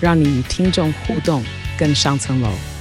让你与听众互动更上层楼。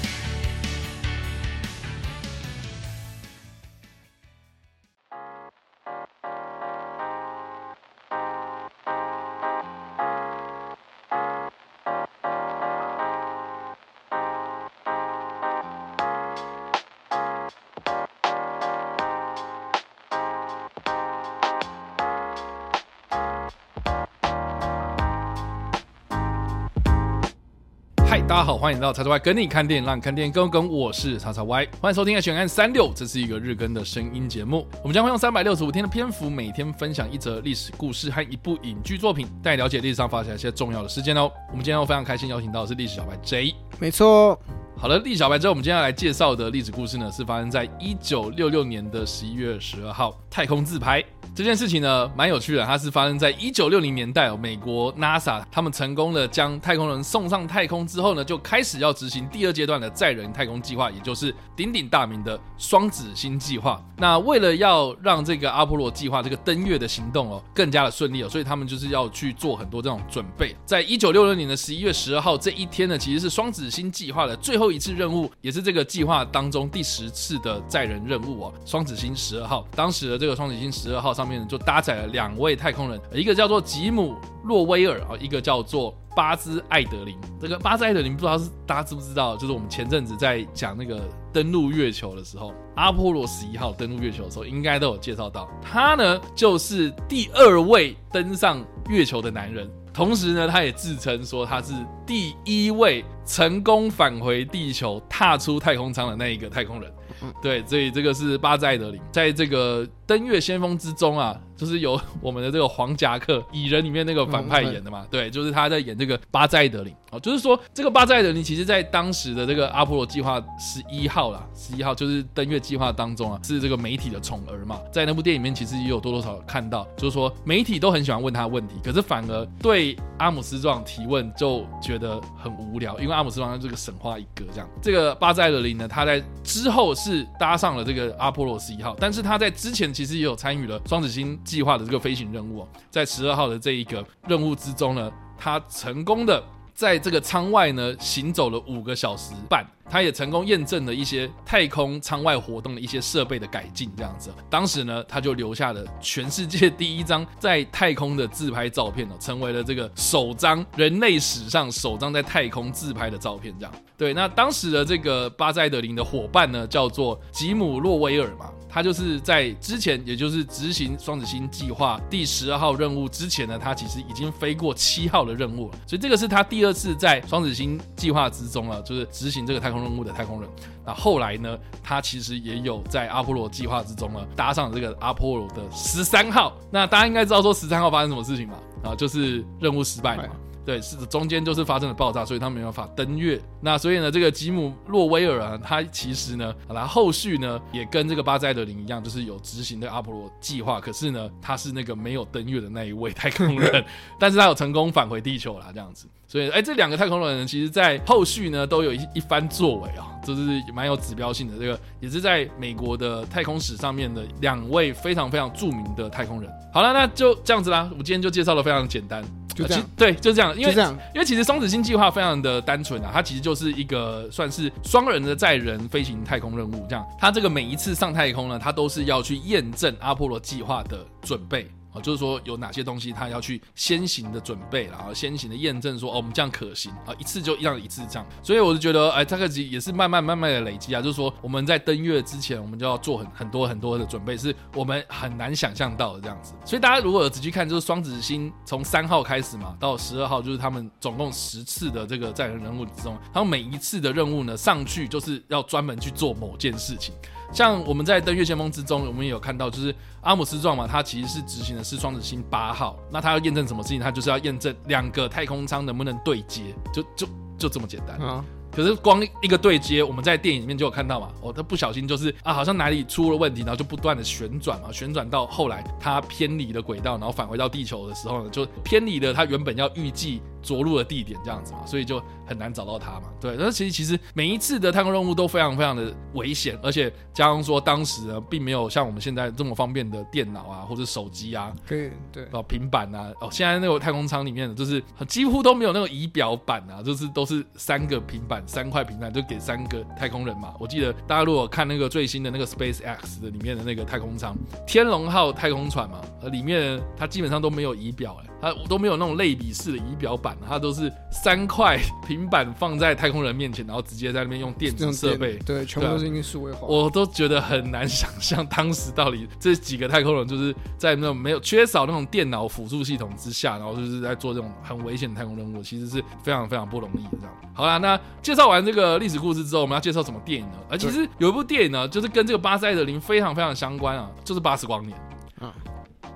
大家好，欢迎来到叉叉 Y 跟你看电影，让你看电影更跟。我是叉叉 Y，欢迎收听《选案三六》，这是一个日更的声音节目。我们将会用三百六十五天的篇幅，每天分享一则历史故事和一部影剧作品，带你了解历史上发生一些重要的事件哦。我们今天非常开心邀请到的是历史小白 J，没错。好了，历小白之后我们今天要来介绍的历史故事呢，是发生在一九六六年的十一月十二号，太空自拍。这件事情呢，蛮有趣的。它是发生在一九六零年代哦，美国 NASA 他们成功的将太空人送上太空之后呢，就开始要执行第二阶段的载人太空计划，也就是鼎鼎大名的双子星计划。那为了要让这个阿波罗计划这个登月的行动哦更加的顺利哦，所以他们就是要去做很多这种准备。在一九六六年的十一月十二号这一天呢，其实是双子星计划的最后一次任务，也是这个计划当中第十次的载人任务哦。双子星十二号，当时的这个双子星十二号上面就搭载了两位太空人，一个叫做吉姆洛威尔啊，一个叫做巴兹艾德林。这个巴兹艾德林不知道是大家知不知道？就是我们前阵子在讲那个登陆月球的时候，阿波罗十一号登陆月球的时候，应该都有介绍到。他呢，就是第二位登上月球的男人，同时呢，他也自称说他是第一位成功返回地球、踏出太空舱的那一个太空人。对，所以这个是巴兹艾德林，在这个登月先锋之中啊。就是由 我们的这个黄夹克蚁人里面那个反派演的嘛，对，就是他在演这个巴兹艾德林哦，就是说这个巴兹艾德林其实在当时的这个阿波罗计划十一号啦，十一号就是登月计划当中啊，是这个媒体的宠儿嘛，在那部电影里面其实也有多多少少看到，就是说媒体都很喜欢问他问题，可是反而对阿姆斯壮提问就觉得很无聊，因为阿姆斯壮是这个神话一哥这样。这个巴兹艾德林呢，他在之后是搭上了这个阿波罗十一号，但是他在之前其实也有参与了双子星计划的这个飞行任务，在十二号的这一个任务之中呢，他成功的在这个舱外呢行走了五个小时半。他也成功验证了一些太空舱外活动的一些设备的改进，这样子。当时呢，他就留下了全世界第一张在太空的自拍照片哦，成为了这个首张人类史上首张在太空自拍的照片。这样，对。那当时的这个巴塞德林的伙伴呢，叫做吉姆洛威尔嘛，他就是在之前，也就是执行双子星计划第十二号任务之前呢，他其实已经飞过七号的任务了，所以这个是他第二次在双子星计划之中啊，就是执行这个太空。任务的太空人，那后来呢？他其实也有在阿波罗计划之中呢，搭上这个阿波罗的十三号。那大家应该知道说十三号发生什么事情吧？啊，就是任务失败嘛。对，是中间就是发生了爆炸，所以他没办法登月。那所以呢，这个吉姆洛威尔啊，他其实呢，好啦，后续呢也跟这个巴兹艾德林一样，就是有执行的阿波罗计划。可是呢，他是那个没有登月的那一位太空人，但是他有成功返回地球啦，这样子。所以，哎，这两个太空人其实，在后续呢都有一一番作为啊，这、就是蛮有指标性的。这个也是在美国的太空史上面的两位非常非常著名的太空人。好了，那就这样子啦。我今天就介绍的非常简单。就这样，对，就这样，因为这样，因为其实双子星计划非常的单纯啊，它其实就是一个算是双人的载人飞行太空任务，这样，它这个每一次上太空呢，它都是要去验证阿波罗计划的准备。啊就是说有哪些东西他要去先行的准备，然后先行的验证说哦，我们这样可行啊，一次就一样一次这样，所以我就觉得哎，这个也是慢慢慢慢的累积啊，就是说我们在登月之前，我们就要做很很多很多的准备，是我们很难想象到的这样子。所以大家如果有仔细看，就是双子星从三号开始嘛，到十二号，就是他们总共十次的这个载人任务之中，他们每一次的任务呢，上去就是要专门去做某件事情。像我们在登月先锋之中，我们也有看到，就是阿姆斯壮嘛，他其实是执行的是双子星八号。那他要验证什么事情？他就是要验证两个太空舱能不能对接，就就就这么简单啊。可是光一个对接，我们在电影里面就有看到嘛，哦，他不小心就是啊，好像哪里出了问题，然后就不断的旋转嘛，旋转到后来他偏离了轨道，然后返回到地球的时候呢，就偏离了他原本要预计着陆的地点这样子嘛，所以就很难找到它嘛。对，那其实其实每一次的太空任务都非常非常的危险，而且加上说当时呢，并没有像我们现在这么方便的电脑啊，或者手机啊，可以对哦平板啊，哦现在那个太空舱里面的就是几乎都没有那个仪表板啊，就是都是三个平板，三块平板就给三个太空人嘛。我记得大家如果看那个最新的那个 Space X 的里面的那个太空舱，天龙号太空船嘛，呃里面它基本上都没有仪表哎。它都没有那种类比式的仪表板，它都是三块 平板放在太空人面前，然后直接在那边用电子设备，对，全部都是因为数位化。我都觉得很难 想象当时到底这几个太空人就是在那种没有缺少那种电脑辅助系统之下，然后就是在做这种很危险的太空任务，其实是非常非常不容易的。这样，好啦，那介绍完这个历史故事之后，我们要介绍什么电影呢？而其实有一部电影呢，就是跟这个巴斯艾德林非常非常相关啊，就是《巴斯光年》啊。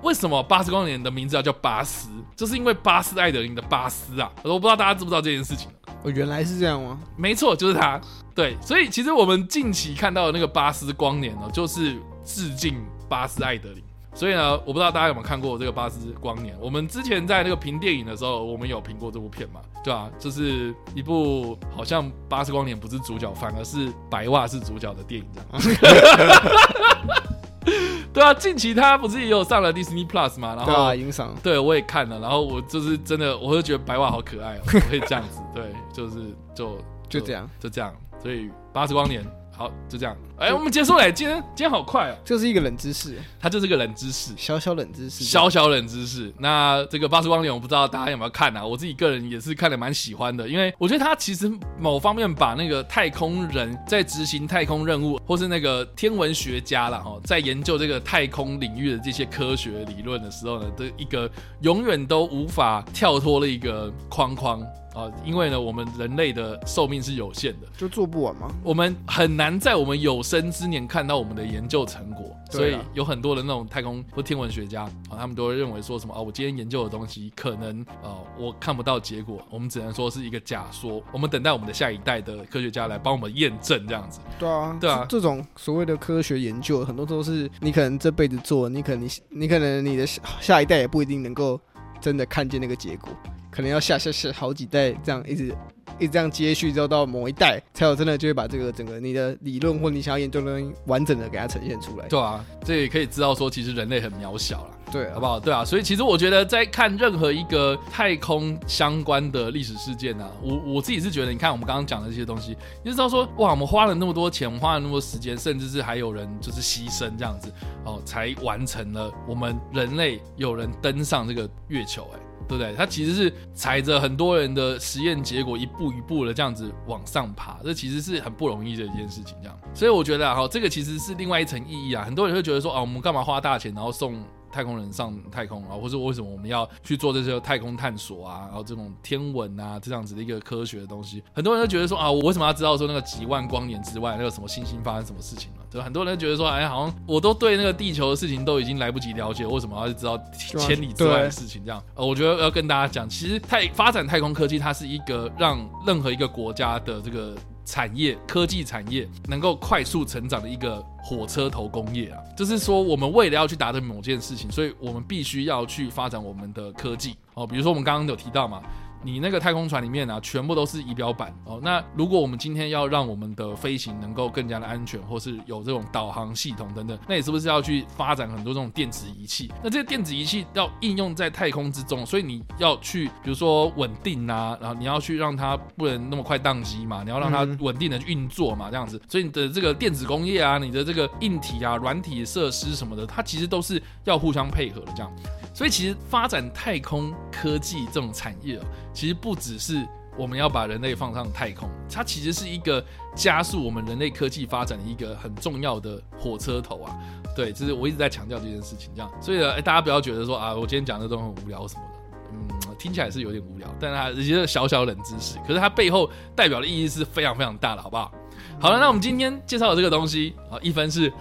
为什么巴斯光年的名字要叫巴斯？就是因为巴斯艾德林的巴斯啊！我不知道大家知不知道这件事情。哦，原来是这样吗？没错，就是他。对，所以其实我们近期看到的那个巴斯光年呢，就是致敬巴斯艾德林。所以呢，我不知道大家有没有看过这个巴斯光年。我们之前在那个评电影的时候，我们有评过这部片嘛？对啊，就是一部好像巴斯光年不是主角，反而是白袜是主角的电影这样。对啊，近期他不是也有上了 Disney Plus 嘛？然后对啊，影赏。对，我也看了，然后我就是真的，我就觉得白袜好可爱哦，可以这样子，对，就是就就，就这样，就这样，所以八十光年。好，就这样。哎、欸，我们结束了。今天今天好快哦。这是一个冷知识，它就是个冷知识，小小冷知识，小小冷知识。那这个巴斯光年，我不知道大家有没有看啊？我自己个人也是看的蛮喜欢的，因为我觉得它其实某方面把那个太空人在执行太空任务，或是那个天文学家啦，哈，在研究这个太空领域的这些科学理论的时候呢，的一个永远都无法跳脱的一个框框。啊，因为呢，我们人类的寿命是有限的，就做不完吗？我们很难在我们有生之年看到我们的研究成果，所以有很多的那种太空或天文学家啊，他们都会认为说什么啊，我今天研究的东西可能呃，我看不到结果，我们只能说是一个假说，我们等待我们的下一代的科学家来帮我们验证这样子。对啊，对啊，这种所谓的科学研究，很多都是你可能这辈子做，你可能你你可能你的下一代也不一定能够真的看见那个结果。可能要下下下好几代，这样一直一直这样接续，之后到某一代才有真的就会把这个整个你的理论或你想要研究的东西完整的给它呈现出来。对啊，这也可以知道说，其实人类很渺小了。对啊，好不好？对啊，所以其实我觉得在看任何一个太空相关的历史事件呢、啊，我我自己是觉得，你看我们刚刚讲的这些东西，你就知道说，哇，我们花了那么多钱，我们花了那么多时间，甚至是还有人就是牺牲这样子哦，才完成了我们人类有人登上这个月球、欸，哎。对不对？他其实是踩着很多人的实验结果，一步一步的这样子往上爬，这其实是很不容易的一件事情。这样，所以我觉得啊，这个其实是另外一层意义啊。很多人会觉得说，啊，我们干嘛花大钱，然后送太空人上太空啊，或者为什么我们要去做这些太空探索啊？然后这种天文啊，这样子的一个科学的东西，很多人都觉得说啊，我为什么要知道说那个几万光年之外那个什么星星发生什么事情呢？对，很多人觉得说，哎，好像我都对那个地球的事情都已经来不及了解，为什么要去知道千里之外的事情？这样，呃，我觉得要跟大家讲，其实太发展太空科技，它是一个让任何一个国家的这个。产业科技产业能够快速成长的一个火车头工业啊，就是说我们为了要去达成某件事情，所以我们必须要去发展我们的科技哦，比如说我们刚刚有提到嘛。你那个太空船里面啊，全部都是仪表板哦。那如果我们今天要让我们的飞行能够更加的安全，或是有这种导航系统等等，那你是不是要去发展很多这种电子仪器？那这些电子仪器要应用在太空之中，所以你要去，比如说稳定啊，然后你要去让它不能那么快宕机嘛，你要让它稳定的运作嘛，这样子。所以你的这个电子工业啊，你的这个硬体啊、软体设施什么的，它其实都是要互相配合的这样。所以其实发展太空科技这种产业啊，其实不只是我们要把人类放上太空，它其实是一个加速我们人类科技发展的一个很重要的火车头啊。对，就是我一直在强调这件事情，这样。所以呢，哎，大家不要觉得说啊，我今天讲的都很无聊什么的，嗯，听起来是有点无聊，但是它一些小小冷知识，可是它背后代表的意义是非常非常大的，好不好？好了，那我们今天介绍的这个东西啊，一分是，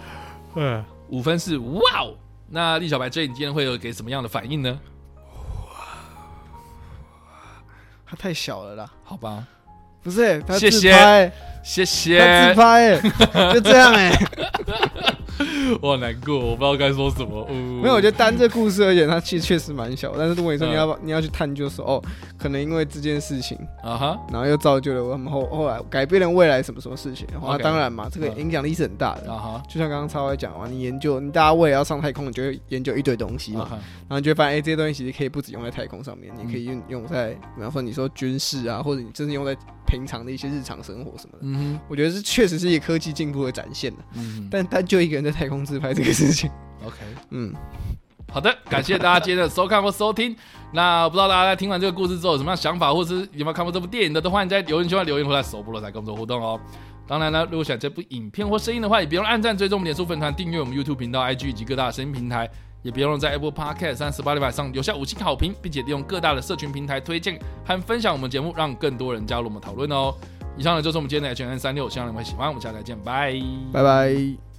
嗯，五分是，哇哦。那立小白这你今天会有给什么样的反应呢？他太小了啦，好吧，不是，他自拍，谢谢。他自拍，哎，就这样哎。我好难过，我不知道该说什么。嗯、没有，我觉得单这故事而言，它其实确实蛮小。但是如果你说你要、嗯、你要去探究说，哦，可能因为这件事情啊哈，然后又造就了我们后后来改变了未来什么什么事情。那、okay, 当然嘛，这个影响力是很大的啊哈。就像刚刚超威讲嘛，你研究，你大家为了要上太空，你就会研究一堆东西嘛。然后你就会发现，哎、欸，这些东西其实可以不止用在太空上面，你可以用用在，比方说你说军事啊，或者你真的用在平常的一些日常生活什么的。嗯哼，我觉得是确实是一个科技进步的展现的。嗯，但单就一个人在太空自拍这个事情，OK，嗯，好的，感谢大家今天的收看或收听。那不知道大家在听完这个故事之后有什么样想法，或是有没有看过这部电影的，都欢迎在留言区留言或在首播了来跟我们做互动哦。当然呢，如果喜欢这部影片或声音的话，也别忘按赞、追踪我们脸书粉团、订阅我们 YouTube 频道、IG 以及各大声音平台，也别忘在 Apple Podcast 三十八礼拜上留下五星好评，并且利用各大的社群平台推荐和分享我们节目，让更多人加入我们讨论哦。以上呢就是我们今天的 H N 365，希望你们会喜欢。我们下次再见，拜拜拜。